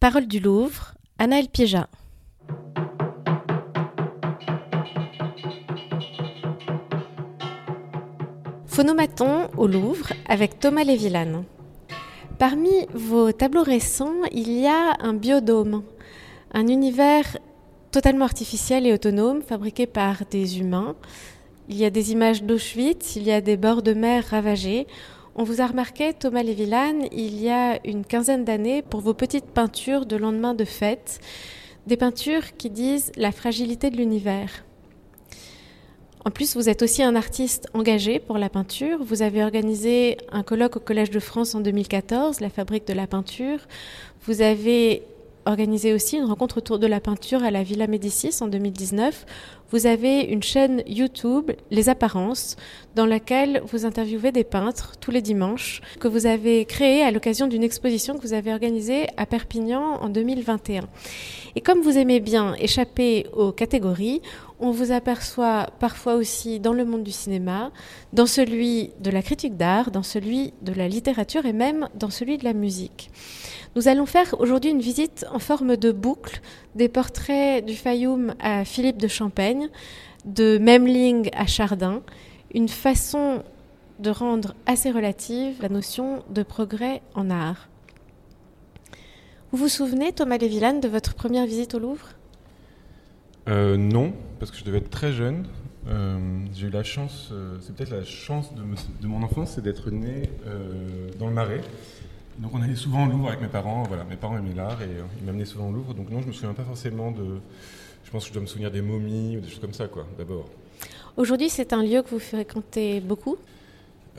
Parole du Louvre, Anaël Piéja. Phonomaton au Louvre avec Thomas Lévillane. Parmi vos tableaux récents, il y a un biodôme, un univers totalement artificiel et autonome fabriqué par des humains. Il y a des images d'Auschwitz, il y a des bords de mer ravagés. On vous a remarqué, Thomas Lévillane, il y a une quinzaine d'années, pour vos petites peintures de lendemain de fête, des peintures qui disent la fragilité de l'univers. En plus, vous êtes aussi un artiste engagé pour la peinture. Vous avez organisé un colloque au Collège de France en 2014, la fabrique de la peinture. Vous avez organisé aussi une rencontre autour de la peinture à la Villa Médicis en 2019. Vous avez une chaîne YouTube, Les Apparences, dans laquelle vous interviewez des peintres tous les dimanches, que vous avez créée à l'occasion d'une exposition que vous avez organisée à Perpignan en 2021. Et comme vous aimez bien échapper aux catégories, on vous aperçoit parfois aussi dans le monde du cinéma, dans celui de la critique d'art, dans celui de la littérature et même dans celui de la musique. Nous allons faire aujourd'hui une visite en forme de boucle des portraits du Fayoum à Philippe de Champaigne, de Memling à Chardin, une façon de rendre assez relative la notion de progrès en art. Vous vous souvenez, Thomas Lévillane, de votre première visite au Louvre? Euh, Non, parce que je devais être très jeune. Euh, j'ai eu la chance, euh, c'est peut-être la chance de, de mon enfance, c'est d'être né dans le Marais. Donc on allait souvent au Louvre avec mes parents. Voilà, mes parents aimaient l'art et euh, ils m'amenaient souvent au Louvre. Donc non, je me souviens pas forcément de. Je pense que je dois me souvenir des momies ou des choses comme ça, quoi. D'abord. Aujourd'hui, c'est un lieu que vous fréquentez beaucoup?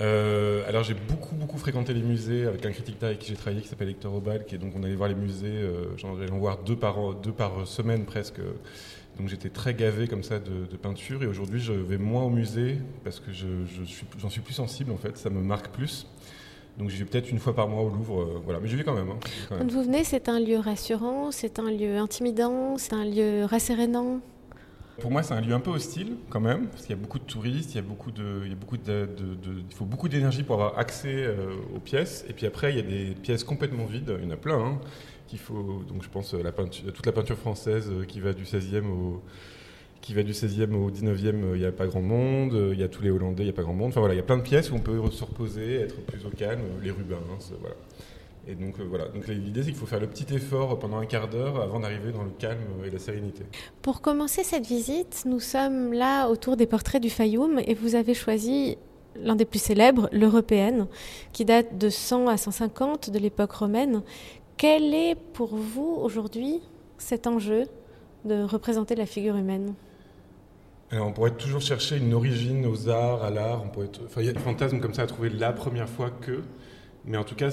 Euh, alors j'ai beaucoup beaucoup fréquenté les musées avec un critique d'art avec qui j'ai travaillé qui s'appelle Hector Obal, qui est donc on allait voir les musées, euh, j'allais en voir deux par deux par semaine presque. Donc j'étais très gavé comme ça de, peinture et aujourd'hui je vais moins au musée parce que je, je suis, j'en suis plus sensible en fait, ça me marque plus. Donc j'y vais peut-être une fois par mois au Louvre, euh, voilà. mais j'y vais quand même. Hein. Quand, vous venez, c'est un lieu rassurant, c'est un lieu intimidant, c'est un lieu rassérénant pour moi, c'est un lieu un peu hostile quand même, parce qu'il y a beaucoup de touristes, il y a beaucoup de, il y a beaucoup de, il faut beaucoup d'énergie pour avoir accès euh, aux pièces. Et puis après, il y a des pièces complètement vides, il y en a plein. Hein, qu'il faut, donc je pense la peinture, toute la peinture française euh, qui va du 16e au, qui va du 16e au 19e, il n'y a pas grand monde, il y a tous les Hollandais, il n'y a pas grand monde. Enfin voilà, il y a plein de pièces où on peut se reposer, être plus au calme, les Rubens, voilà. Et donc euh, voilà, donc l'idée c'est qu'il faut faire le petit effort pendant un quart d'heure avant d'arriver dans le calme et la sérénité. Pour commencer cette visite, nous sommes là autour des portraits du Fayoum et vous avez choisi l'un des plus célèbres, l'Européenne, qui date de 100 à 150 de l'époque romaine. Quel est pour vous aujourd'hui cet enjeu de représenter la figure humaine? On pourrait toujours chercher une origine aux arts, à l'art. On pourrait, enfin, il y a des fantasmes comme ça à trouver la première fois que. Mais en tout cas,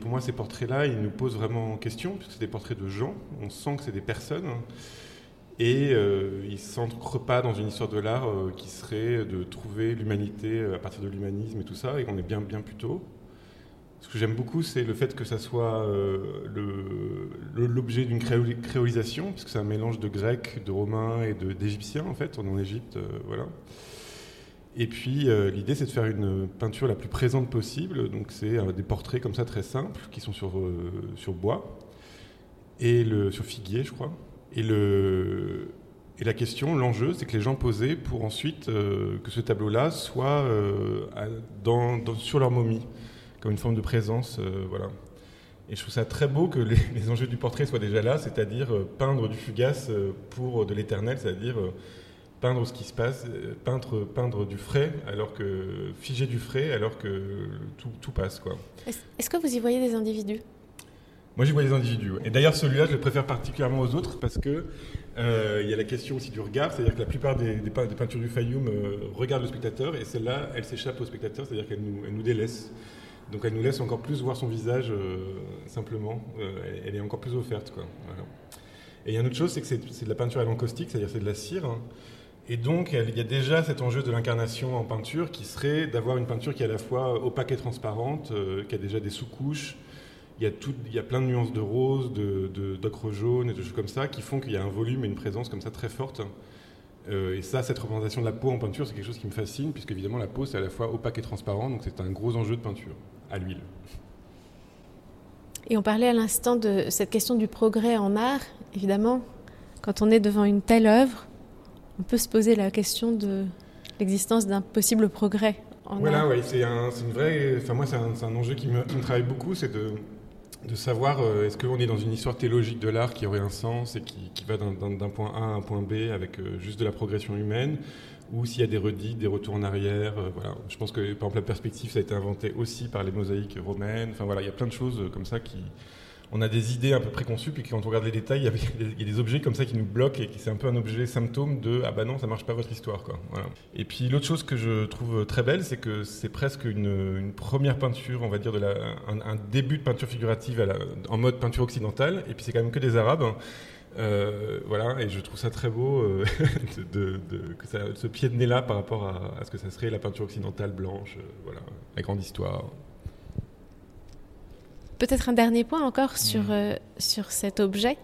pour moi, ces portraits-là, ils nous posent vraiment en question, puisque c'est des portraits de gens. On sent que c'est des personnes. Et euh, ils ne s'ancrent pas dans une histoire de l'art euh, qui serait de trouver l'humanité à partir de l'humanisme et tout ça, et qu'on est bien, bien plus tôt. Ce que j'aime beaucoup, c'est le fait que ça soit euh, l'objet d'une créolisation, puisque c'est un mélange de grec, de romain et d'égyptien, en fait. On est en Égypte, euh, voilà. Et puis, euh, l'idée, c'est de faire une peinture la plus présente possible. Donc, c'est des portraits comme ça, très simples, qui sont sur, bois, et le, sur figuier, je crois. Et, la question, l'enjeu, c'est que les gens posaient pour ensuite que ce tableau-là soit sur leur momie comme une forme de présence. Euh, voilà. Et je trouve ça très beau que les, enjeux du portrait soient déjà là, c'est-à-dire euh, peindre du fugace euh, pour de l'éternel, c'est-à-dire peindre ce qui se passe, peindre, peindre du frais, alors que figer du frais, alors que tout, tout passe. Quoi. Est-ce que vous y voyez des individus? Moi, j'y vois des individus. Et d'ailleurs, celui-là, je le préfère particulièrement aux autres parce que il y a la question aussi du regard, c'est-à-dire que la plupart des, des, peintures du Fayoum regardent le spectateur et celle-là, elle s'échappe au spectateur, c'est-à-dire qu'elle nous, elle nous délaisse. Donc elle nous laisse encore plus voir son visage euh, simplement. Euh, elle, est encore plus offerte. Quoi. Et il y a une autre chose, c'est que c'est de la peinture à l'encaustique, c'est-à-dire c'est de la cire. Et donc il y a déjà cet enjeu de l'incarnation en peinture qui serait d'avoir une peinture qui est à la fois opaque et transparente, euh, qui a déjà des sous-couches. Il y, a tout, il y a plein de nuances de rose, d'ocre de, jaune et de choses comme ça qui font qu'il y a un volume et une présence comme ça très forte. Euh, et ça, cette représentation de la peau en peinture, c'est quelque chose qui me fascine, puisque évidemment la peau, c'est à la fois opaque et transparent, donc c'est un gros enjeu de peinture, à l'huile. Et on parlait à l'instant de cette question du progrès en art. Évidemment, quand on est devant une telle œuvre, on peut se poser la question de l'existence d'un possible progrès en voilà, art. c'est un, une vraie. Enfin, moi, c'est un, un, enjeu qui me, qui me travaille beaucoup, c'est de, de savoir euh, est-ce qu'on est dans une histoire théologique de l'art qui aurait un sens et qui, qui va d'un point A à un point B avec euh, juste de la progression humaine, ou s'il y a des redites, des retours en arrière. Euh, voilà. Je pense que par exemple la perspective ça a été inventé aussi par les mosaïques romaines. Enfin voilà, il y a plein de choses comme ça qui, on a des idées un peu préconçues, puis quand on regarde les détails, il y, a des, objets comme ça qui nous bloquent et c'est un peu un objet symptôme de ah bah non, ça marche pas votre histoire. Et puis l'autre chose que je trouve très belle, c'est que c'est presque une, première peinture, on va dire, de un, début de peinture figurative en mode peinture occidentale, et puis c'est quand même que des Arabes. Euh, voilà, et je trouve ça très beau euh, de, que ça, ce pied de nez là par rapport à, à, ce que ça serait la peinture occidentale blanche, euh, voilà, la grande histoire. Peut-être un dernier point encore sur, mmh. euh, sur cet objet,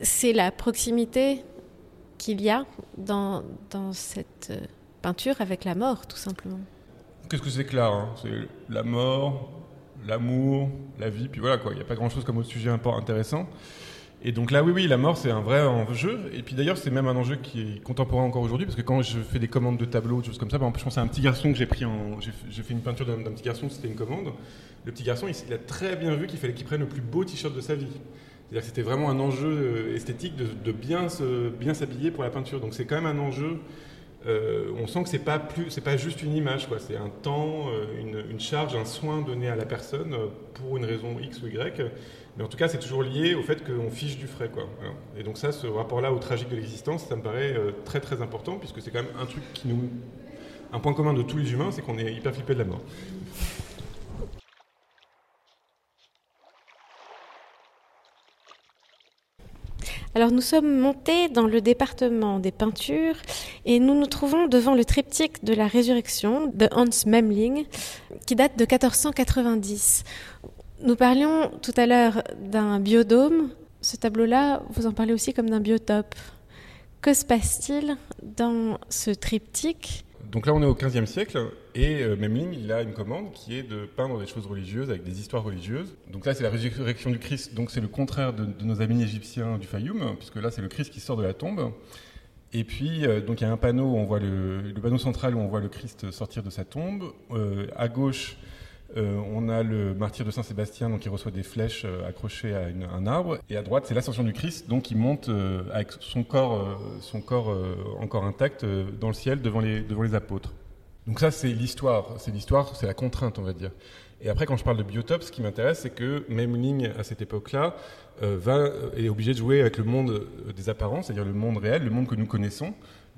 c'est la proximité qu'il y a dans, dans cette euh, peinture avec la mort, tout simplement. Qu'est-ce que c'est que l'art hein? C'est la mort, l'amour, la vie, puis voilà quoi. Il n'y a pas grand-chose comme autre sujet intéressant. Et donc là, oui, oui, la mort, c'est un vrai enjeu. Et puis d'ailleurs, c'est même un enjeu qui est contemporain encore aujourd'hui, parce que quand je fais des commandes de tableaux, des choses comme ça, par exemple, je pense à un petit garçon que j'ai pris en. J'ai fait une peinture d'un petit garçon, c'était une commande. Le petit garçon, il, a très bien vu qu'il fallait qu'il prenne le plus beau t-shirt de sa vie. C'est-à-dire que c'était vraiment un enjeu esthétique de, de bien s'habiller pour la peinture. Donc c'est quand même un enjeu. Euh, on sent que c'est pas plus, c'est pas juste une image, quoi. C'est un temps, une, une, charge, un soin donné à la personne pour une raison X ou Y. Mais en tout cas, c'est toujours lié au fait qu'on fiche du frais. Quoi. Et donc ça, ce rapport-là au tragique de l'existence, ça me paraît euh, très très important, puisque c'est quand même un truc qui nous... Un point commun de tous les humains, c'est qu'on est hyper flippé de la mort. Alors nous sommes montés dans le département des peintures et nous nous trouvons devant le triptyque de la résurrection de Hans Memling qui date de 1490. Nous parlions tout à l'heure d'un biodôme. Ce tableau-là, vous en parlez aussi comme d'un biotope. Que se passe-t-il dans ce triptyque? Donc là, on est au XVe siècle et euh, Memling, il a une commande qui est de peindre des choses religieuses avec des histoires religieuses. Donc là, c'est la résurrection du Christ, donc c'est le contraire de, nos amis égyptiens du Fayoum, puisque là, c'est le Christ qui sort de la tombe. Et puis, euh, donc il y a un panneau, on voit le, panneau central où on voit le Christ sortir de sa tombe. Euh, à gauche, euh, on a le martyr de Saint-Sébastien, donc qui reçoit des flèches accrochées à un arbre. Et à droite, c'est l'ascension du Christ, donc qui monte avec son corps, son corps encore intact dans le ciel devant les apôtres. Donc ça, c'est l'histoire. C'est l'histoire, c'est la contrainte, on va dire. Et après, quand je parle de biotope, ce qui m'intéresse, c'est que Memling, à cette époque-là, va est obligé de jouer avec le monde des apparences, c'est-à-dire le monde réel, le monde que nous connaissons.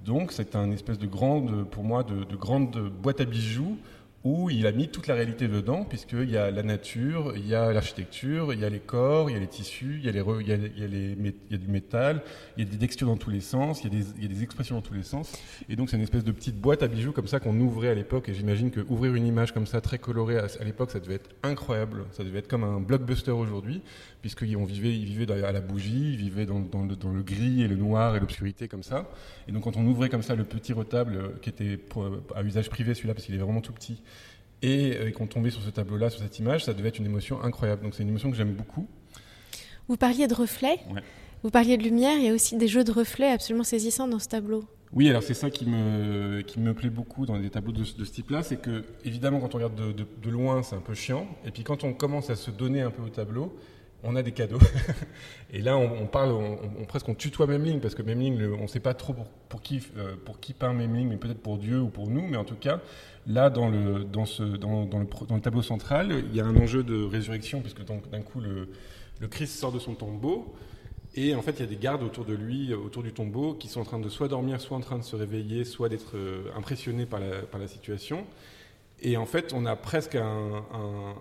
Donc, c'est un espèce de grande, pour moi, de grande boîte à bijoux où il a mis toute la réalité dedans, puisqu'il y a la nature, il y a l'architecture, il y a les corps, il y a les tissus, il y a, les, il y a, du métal, il y a des textures dans tous les sens, il y a des, il y a des expressions dans tous les sens. Et donc c'est une espèce de petite boîte à bijoux comme ça qu'on ouvrait à l'époque. Et j'imagine que ouvrir une image comme ça, très colorée, à l'époque, ça devait être incroyable. Ça devait être comme un blockbuster aujourd'hui, puisqu'on vivait, il vivait à la bougie, il vivait dans, dans, le, dans le gris et le noir et l'obscurité comme ça. Et donc quand on ouvrait comme ça le petit retable qui était pour, à usage privé, celui-là, parce qu'il est vraiment tout petit, et, euh, et qu'on tombait sur ce tableau-là, sur cette image, ça devait être une émotion incroyable. Donc c'est une émotion que j'aime beaucoup. Vous parliez de reflets, ouais. vous parliez de lumière, il y a aussi des jeux de reflets absolument saisissants dans ce tableau. Oui, alors c'est ça qui me, qui me plaît beaucoup dans des tableaux de, de ce type-là, c'est que évidemment quand on regarde de, de, de loin c'est un peu chiant, et puis quand on commence à se donner un peu au tableau, on a des cadeaux. et là, on, parle, on, presque on tutoie Memling, parce que Memling, on ne sait pas trop pour, qui, euh, pour qui peint Memling, mais peut-être pour Dieu ou pour nous, mais en tout cas, là, dans le, dans ce, dans, le, tableau central, il y a un enjeu de résurrection, puisque d'un coup, le, le Christ sort de son tombeau, et en fait, il y a des gardes autour de lui, autour du tombeau, qui sont en train de soit dormir, soit en train de se réveiller, soit d'être euh, impressionnés par la, par la situation. Et en fait, on a presque un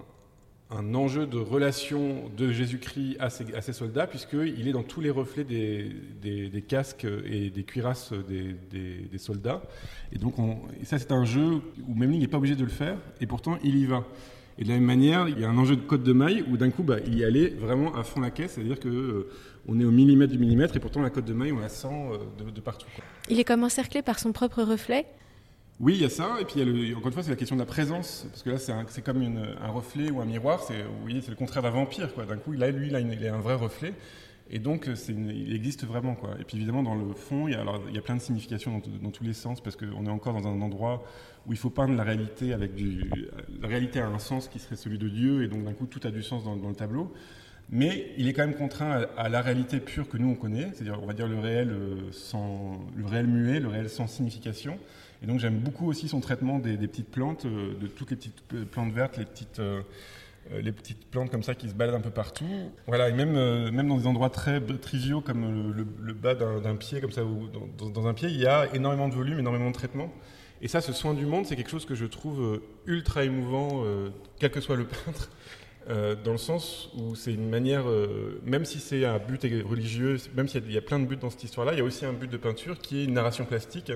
un enjeu de relation de Jésus-Christ à ses, soldats, puisqu'il est dans tous les reflets des, casques et des cuirasses des, soldats. Et donc, ça, c'est un jeu où Memling n'est pas obligé de le faire, et pourtant, il y va. Et de la même manière, il y a un enjeu de code de maille où d'un coup, bah, il y allait vraiment à fond la caisse, c'est-à-dire que euh, on est au millimètre du millimètre, et pourtant la cote de maille, on la sent euh, de, partout. Il est comme encerclé par son propre reflet Oui, il y a ça, et puis encore une fois, c'est la question de la présence, parce que là, c'est comme un reflet ou un miroir, c'est le contraire d'un vampire, quoi. D'un coup, là, lui, là, il a un vrai reflet, et donc, il existe vraiment, quoi. Et puis évidemment, dans le fond, il y a, plein de significations dans, tous les sens, parce qu'on est encore dans un endroit où il faut peindre la réalité avec. La réalité a un sens qui serait celui de Dieu, et donc d'un coup, tout a du sens dans, le tableau. Mais il est quand même contraint à, la réalité pure que nous on connaît, c'est-à-dire on va dire le réel euh, sans le réel muet, le réel sans signification. Et donc j'aime beaucoup aussi son traitement des, petites plantes, euh, de toutes les petites euh, plantes vertes, les petites, les petites plantes comme ça qui se baladent un peu partout. Voilà, et même, même dans des endroits très triviaux comme le, bas d'un pied, comme ça, ou dans, un pied, il y a énormément de volume, énormément de traitement. Et ça, ce soin du monde, c'est quelque chose que je trouve ultra émouvant, quel que soit le peintre. Dans le sens où c'est une manière, même si c'est un but religieux, même s'il y, a plein de buts dans cette histoire-là, il y a aussi un but de peinture qui est une narration plastique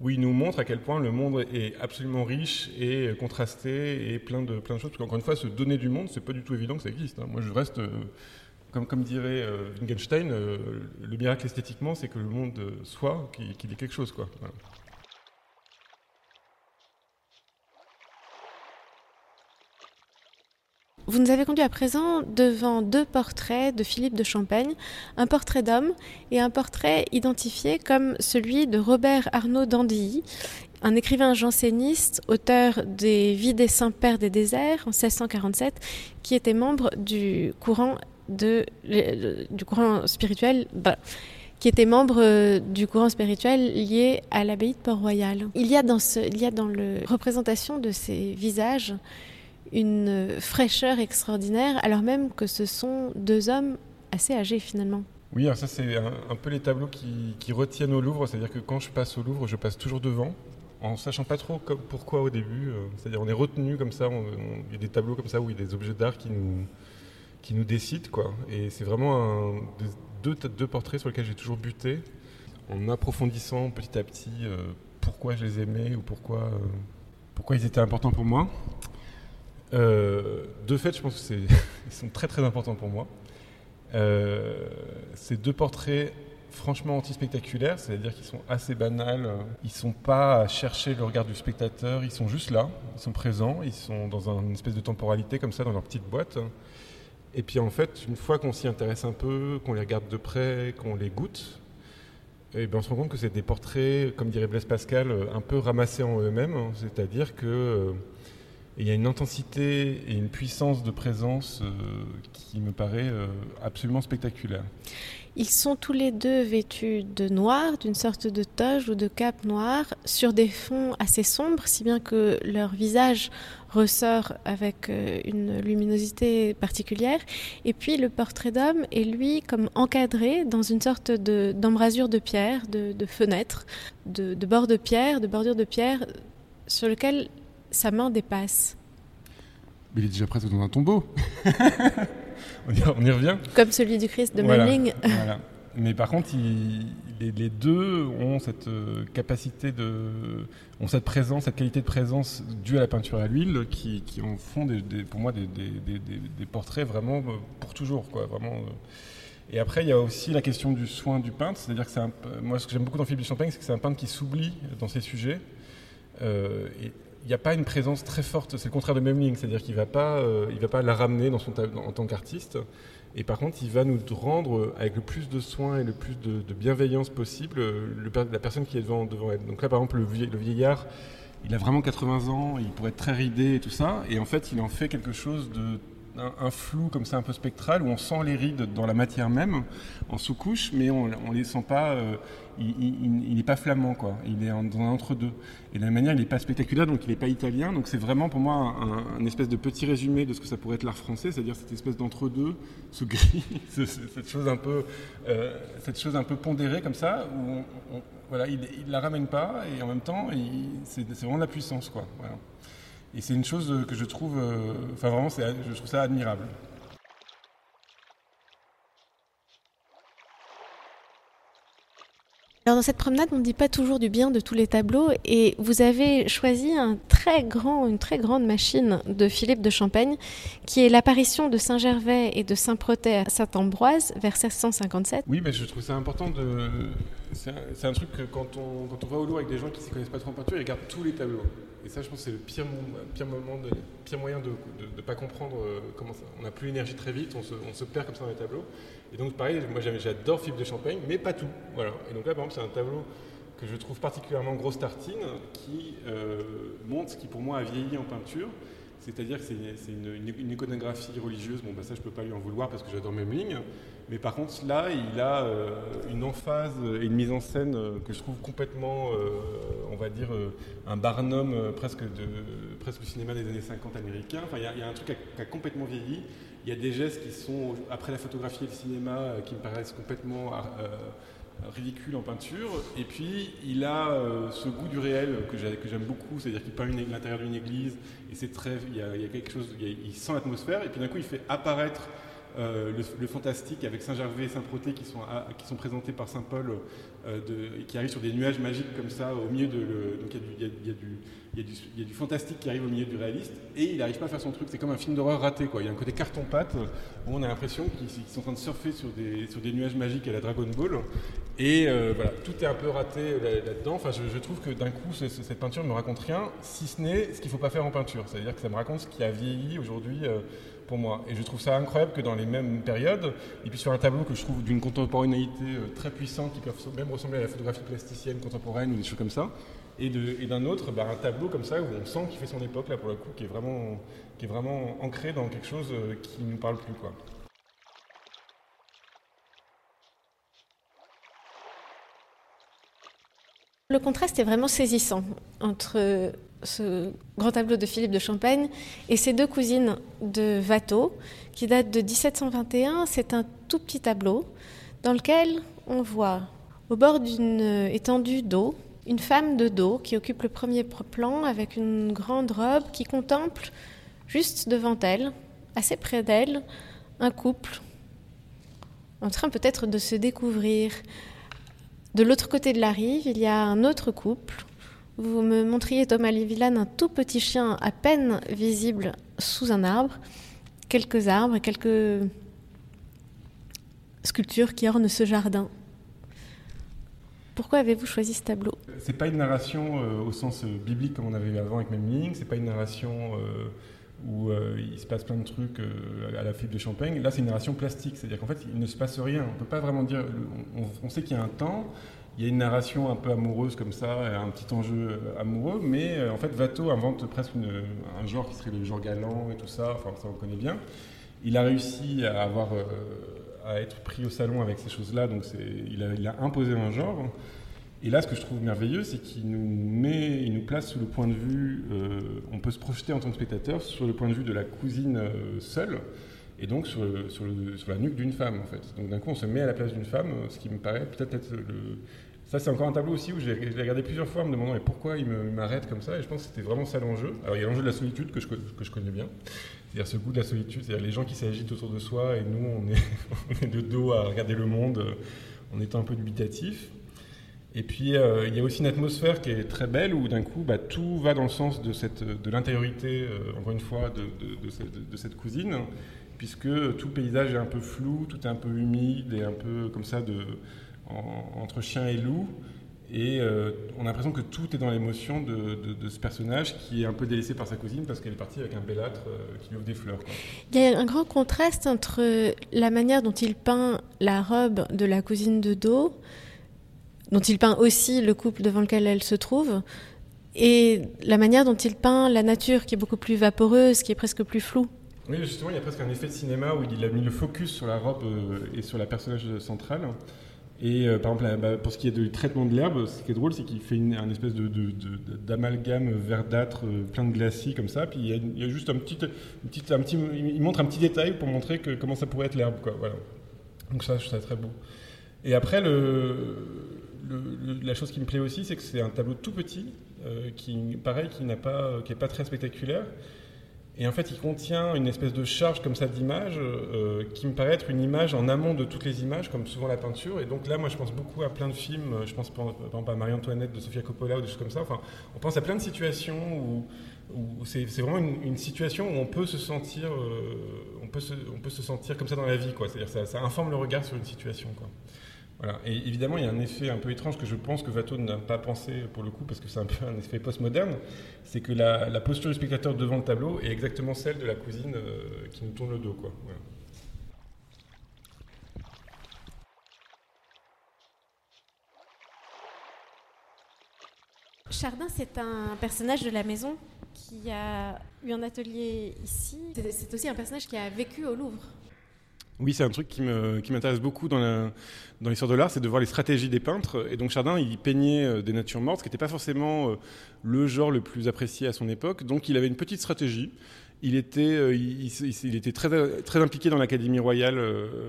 où il nous montre à quel point le monde est absolument riche et contrasté et plein de, plein de choses. Parce qu'encore une fois, se donner du monde, c'est pas du tout évident que ça existe. Hein. Moi, je reste, euh, comme, dirait euh, Wittgenstein, euh, le miracle esthétiquement, c'est que le monde soit, qu'il ait quelque chose. Quoi. Vous nous avez conduit à présent devant deux portraits de Philippe de Champagne, un portrait d'homme et un portrait identifié comme celui de Robert Arnaud d'Andilly, un écrivain janséniste, auteur des Vies des Saints-Pères des déserts en 1647, qui était membre du courant, de, du courant spirituel. Bah, qui était membre euh, du courant spirituel lié à l'abbaye de Port-Royal. Il y a dans, ce, il y a dans la représentation de ces visages une fraîcheur extraordinaire, alors même que ce sont deux hommes assez âgés finalement. Oui, ça c'est un, peu les tableaux qui, retiennent au Louvre, c'est-à-dire que quand je passe au Louvre, je passe toujours devant, en sachant pas trop pourquoi au début, euh, c'est-à-dire on est retenu comme ça, il y a des tableaux comme ça où il y a des objets d'art qui nous, qui nous décident, quoi. Et c'est vraiment deux, deux, portraits sur lesquels j'ai toujours buté, en approfondissant petit à petit euh, pourquoi je les aimais ou pourquoi, euh, pourquoi ils étaient importants pour moi. Euh, de fait, je pense qu'ils sont très très importants pour moi. Euh, ces deux portraits franchement anti-spectaculaires, c'est-à-dire qu'ils sont assez banals, ils sont pas à chercher le regard du spectateur, ils sont juste là, ils sont présents, ils sont dans une espèce de temporalité comme ça dans leur petite boîte. Et puis en fait, une fois qu'on s'y intéresse un peu, qu'on les regarde de près, qu'on les goûte, eh bien on se rend compte que c'est des portraits, comme dirait Blaise Pascal, un peu ramassés en eux-mêmes, c'est-à-dire que il y a une intensité et une puissance de présence euh, qui me paraît euh, absolument spectaculaire. Ils sont tous les deux vêtus de noir, d'une sorte de toge ou de cape noire, sur des fonds assez sombres, si bien que leur visage ressort avec euh, une luminosité particulière. Et puis le portrait d'homme est lui comme encadré dans une sorte d'embrasure de, pierre, de, de fenêtre, de, de bord de pierre, de bordure de pierre, sur lequel sa main dépasse. Mais il est déjà presque dans un tombeau. on, y, revient. Comme celui du Christ de voilà, Mais par contre, les, deux ont cette euh, capacité de, ont cette présence, cette qualité de présence due à la peinture à l'huile, qui, en font des, pour moi des, portraits vraiment euh, pour toujours, quoi, vraiment. Euh. Et après, il y a aussi la question du soin du peintre, c'est-à-dire que c'est moi, ce que j'aime beaucoup dans Philippe Champagne, c'est que c'est un peintre qui s'oublie dans ses sujets. et il n'y a pas une présence très forte. C'est le contraire de Memling, c'est-à-dire qu'il ne va, pas, euh, va pas la ramener en tant qu'artiste. Et par contre, il va nous rendre avec le plus de soin et le plus de, bienveillance possible le, la personne qui est devant, devant elle. Donc là, par exemple, le, le, vieillard, il a vraiment 80 ans, il pourrait être très ridé et tout ça. Et en fait, il en fait quelque chose de un, flou comme ça un peu spectral où on sent les rides dans la matière même en sous-couche mais on ne les sent pas euh, il n'est pas flamand, quoi. Il est dans un entre-deux. Et de la manière, il n'est pas spectaculaire, donc il n'est pas italien. Donc c'est vraiment pour moi un, espèce de petit résumé de ce que ça pourrait être l'art français, c'est-à-dire cette espèce d'entre-deux, ce gris, cette chose un peu, euh, cette chose un peu pondérée comme ça, où voilà, il, ne la ramène pas et en même temps, c'est vraiment la puissance, quoi. Et c'est une chose que je trouve, euh, enfin vraiment, je trouve ça admirable. Alors dans cette promenade, on ne dit pas toujours du bien de tous les tableaux et vous avez choisi un très grand, une très grande machine de Philippe de Champagne qui est l'apparition de Saint-Gervais et de Saint-Protais à Saint-Ambroise vers 1657. Oui, mais je trouve ça important de... c'est un, truc que quand on, quand on va au Louvre avec des gens qui ne se connaissent pas trop en peinture, ils regardent tous les tableaux. Et ça, je pense, c'est le pire, pire moyen de ne pas comprendre euh, comment ça. On n'a plus l'énergie très vite, on se, perd comme ça dans les tableaux. Et donc, pareil, moi j'adore Philippe de Champagne, mais pas tout. Et donc là, par exemple, c'est un tableau que je trouve particulièrement grosse tartine, qui euh, montre ce qui pour moi a vieilli en peinture. C'est-à-dire que c'est une, iconographie religieuse. Bon, bah ça, je ne peux pas lui en vouloir parce que j'adore Memling. Mais par contre, là, il a euh, une emphase et une mise en scène euh, que je trouve complètement, on va dire, un barnum presque, du cinéma des années 50 américain. Enfin, il y, a un truc qui a, complètement vieilli. Il y a des gestes qui sont, après la photographie et le cinéma, qui me paraissent complètement ridicule en peinture. Et puis, il a euh, ce goût du réel que j'aime beaucoup, c'est-à-dire qu'il peint l'intérieur d'une église, et c'est très, il y, quelque chose, il, sent l'atmosphère, et puis d'un coup, il fait apparaître euh, le, fantastique avec Saint-Gervais et Saint-Proté qui sont, présentés par Saint-Paul, euh, qui arrivent sur des nuages magiques comme ça, au milieu de. donc il y, a du fantastique qui arrive au milieu du réaliste, et il n'arrive pas à faire son truc. C'est comme un film d'horreur raté. Quoi. Il y a un côté carton-pâte où on a l'impression qu'ils sont en train de surfer sur des, sur des nuages magiques à la Dragon Ball. Et euh, voilà, tout est un peu raté là-dedans. Enfin, je, trouve que d'un coup, cette peinture ne me raconte rien, si ce n'est ce qu'il ne faut pas faire en peinture. C'est-à-dire que ça me raconte ce qui a vieilli aujourd'hui pour moi. Et je trouve ça incroyable que dans les mêmes périodes, et puis sur un tableau que je trouve d'une contemporanéité euh, très puissante, qui peut même ressembler à la photographie plasticienne contemporaine ou des choses comme ça, et d'un autre, bah, un tableau comme ça où on sent qu'il fait son époque, là pour le coup, qui est vraiment, ancré dans quelque chose euh, qui ne nous parle plus. Quoi. Le contraste est vraiment saisissant entre ce grand tableau de Philippe de Champagne et ses deux cousines de Watteau, qui date de 1721. C'est un tout petit tableau dans lequel on voit au bord d'une étendue d'eau une femme de dos qui occupe le premier plan avec une grande robe qui contemple juste devant elle, assez près d'elle, un couple en train peut-être de se découvrir. De l'autre côté de la rive, il y a un autre couple vous me montriez, Thomas Lévillane, un tout petit chien à peine visible sous un arbre, quelques arbres, quelques sculptures qui ornent ce jardin. Pourquoi avez-vous choisi ce tableau? C'est pas une narration euh, au sens euh, biblique comme on avait avant avec Memling, c'est pas une narration euh, où il se passe plein de trucs à la Philippe de Champagne. Là, c'est une narration plastique, c'est-à-dire qu'en fait, il ne se passe rien. On peut pas vraiment dire. on sait qu'il y a un temps, il y a une narration un peu amoureuse comme ça, un petit enjeu euh, amoureux, mais euh, en fait Watteau invente presque un genre qui serait le genre galant et tout ça, enfin ça on connaît bien. Il a réussi à avoir euh, à être pris au salon avec ces choses-là, donc il a, il a, imposé un genre. Et là, ce que je trouve merveilleux, c'est qu'il nous met, il nous place sous le point de vue, on peut se projeter en tant que spectateur sur le point de vue de la cousine seule, et donc sur, la nuque d'une femme en fait. Donc d'un coup on se met à la place d'une femme, ce qui me paraît peut-être être le, ça, c'est encore un tableau aussi où j'ai regardé plusieurs fois en me demandant mais pourquoi il m'arrête comme ça? Et je pense que c'était vraiment ça l'enjeu. Alors, il y a l'enjeu de la solitude que je, que je connais bien. C'est-à-dire ce goût de la solitude, c'est-à-dire les gens qui s'agitent autour de soi et nous, on est, de dos à regarder le monde en étant un peu dubitatif. Et puis, euh, il y a aussi une atmosphère qui est très belle où d'un coup, bah, tout va dans le sens de, de l'intériorité, euh, encore une fois, de, de, cette, cousine, puisque tout le paysage est un peu flou, tout est un peu humide et un peu comme ça de entre chien et loup. Et euh, on a l'impression que tout est dans l'émotion de, ce personnage qui est un peu délaissé par sa cousine parce qu'elle est partie avec un bellâtre euh, qui lui offre des fleurs. Il y a un grand contraste entre la manière dont il peint la robe de la cousine de dos, dont il peint aussi le couple devant lequel elle se trouve, et la manière dont il peint la nature qui est beaucoup plus vaporeuse, qui est presque plus floue. Oui, justement, il y a presque un effet de cinéma où il a mis le focus sur la robe euh, et sur la personnage centrale. Et euh, par exemple, bah, pour ce qui est du traitement de l'herbe, ce qui est drôle, c'est qu'il fait une, un espèce de, d'amalgame verdâtre, euh, plein de glacis comme ça. Puis il y a, juste un petit, un petit, il montre un petit détail pour montrer comment ça pourrait être l'herbe. Voilà. Donc ça, je trouve ça très beau. Et après, la chose qui me plaît aussi, c'est que c'est un tableau tout petit, qui, pareil, qui n'a pas, pas très spectaculaire et en fait, il contient une espèce de charge comme ça d'image euh, qui me paraît être une image en amont de toutes les images, comme souvent la peinture. Et donc là, moi, je pense beaucoup à plein de films. Je pense par exemple à Marie-Antoinette de Sofia Coppola ou des choses comme ça. Enfin, on pense à plein de situations où, c'est vraiment une, situation où on peut se sentir, euh, on peut se, sentir comme ça dans la vie. C'est-à-dire ça, ça informe le regard sur une situation, quoi. Voilà. Et évidemment, il y a un effet un peu étrange que je pense que Watteau n'a pas pensé pour le coup, parce que c'est un peu un effet postmoderne, c'est que la, posture du spectateur devant le tableau est exactement celle de la cousine euh, qui nous tourne le dos. Chardin, c'est un personnage de la maison qui a eu un atelier ici. C'est aussi un personnage qui a vécu au Louvre. Oui, c'est un truc qui m'intéresse beaucoup dans l'histoire de l'art, c'est de voir les stratégies des peintres. Et donc Chardin, il peignait euh, des natures mortes, ce qui n'était pas forcément euh, le genre le plus apprécié à son époque. Donc il avait une petite stratégie. Il était, euh, très, impliqué dans l'Académie royale,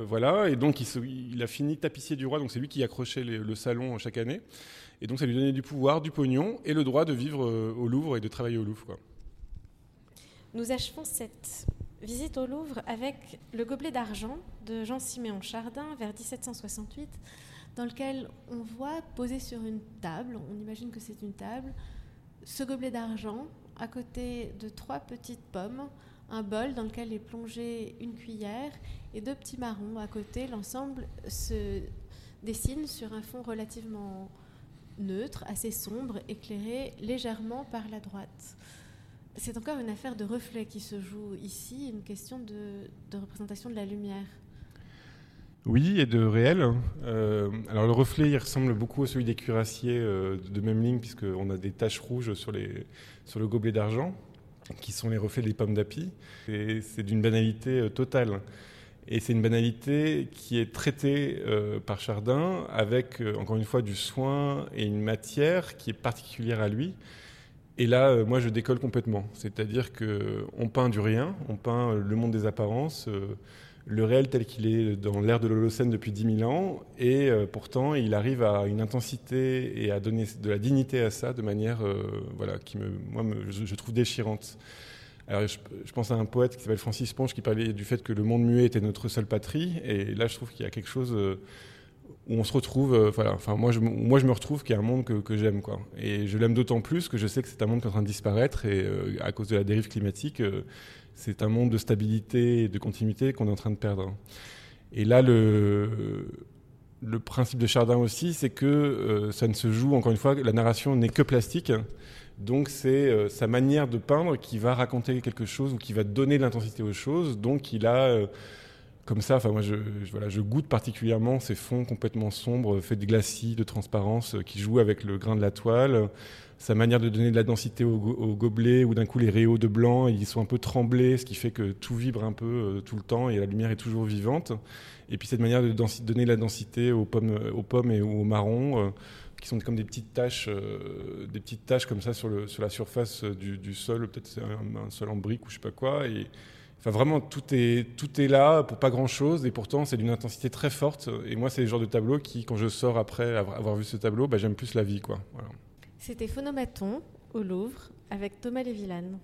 voilà. Et donc il, a fini tapissier du roi. Donc c'est lui qui accrochait le salon chaque année. Et donc ça lui donnait du pouvoir, du pognon et le droit de vivre au Louvre et de travailler au Louvre. Nous achevons cette visite au Louvre avec le gobelet d'argent de Jean-Siméon Chardin vers 1768, dans lequel on voit posé sur une table, on imagine que c'est une table, ce gobelet d'argent à côté de trois petites pommes, un bol dans lequel est plongée une cuillère et deux petits marrons à côté. L'ensemble se dessine sur un fond relativement neutre, assez sombre, éclairé légèrement par la droite. C'est encore une affaire de reflet qui se joue ici, une question de, représentation de la lumière. Oui, et de réel. Euh, alors le reflet, il ressemble beaucoup à celui des cuirassiers euh, de même ligne, puisqu'on a des taches rouges sur le gobelet d'argent, qui sont les reflets des pommes d'api. C'est d'une banalité euh, totale. Et c'est une banalité qui est traitée par Chardin avec, encore une fois, du soin et une matière qui est particulière à lui. Et là, euh, moi, je décolle complètement. C'est-à-dire que on peint du rien, on peint euh, le monde des apparences, euh, le réel tel qu'il est dans l'ère de l'Holocène depuis 10 000 ans, et pourtant, il arrive à une intensité et à donner de la dignité à ça de manière, voilà, qui me, moi, je, trouve déchirante. Alors, je, je, pense à un poète qui s'appelle Francis Ponge qui parlait du fait que le monde muet était notre seule patrie, et là, je trouve qu'il y a quelque chose où on se retrouve, euh, voilà, enfin moi je, moi je me retrouve qu'il y a un monde que, j'aime quoi, et je l'aime d'autant plus que je sais que c'est un monde qui est en train de disparaître et euh, à cause de la dérive climatique, euh, c'est un monde de stabilité et de continuité qu'on est en train de perdre. Et là le le principe de Chardin aussi, c'est que ça ne se joue encore une fois, la narration n'est que plastique. Donc c'est sa manière de peindre qui va raconter quelque chose ou qui va donner de l'intensité aux choses. Donc il a comme ça. Enfin, moi, je, voilà, je goûte particulièrement ces fonds complètement sombres, faits de glacis, de transparence, euh, qui jouent avec le grain de la toile. Sa manière de donner de la densité au, gobelet, où d'un coup les rayons de blanc, ils sont un peu tremblés, ce qui fait que tout vibre un peu euh, tout le temps et la lumière est toujours vivante. Et puis cette manière de donner de la densité aux pommes, aux pommes et aux marrons, euh, qui sont comme des petites taches, des petites taches comme ça sur, la surface du, sol, peut-être un, un, sol en brique ou je sais pas quoi. Enfin, vraiment, tout est, tout est là pour pas grand-chose, et pourtant, c'est d'une intensité très forte. Et moi, c'est le genre de tableau qui, quand je sors après avoir vu ce tableau, bah, j'aime plus la vie. C'était Phonomaton au Louvre avec Thomas Lévillane.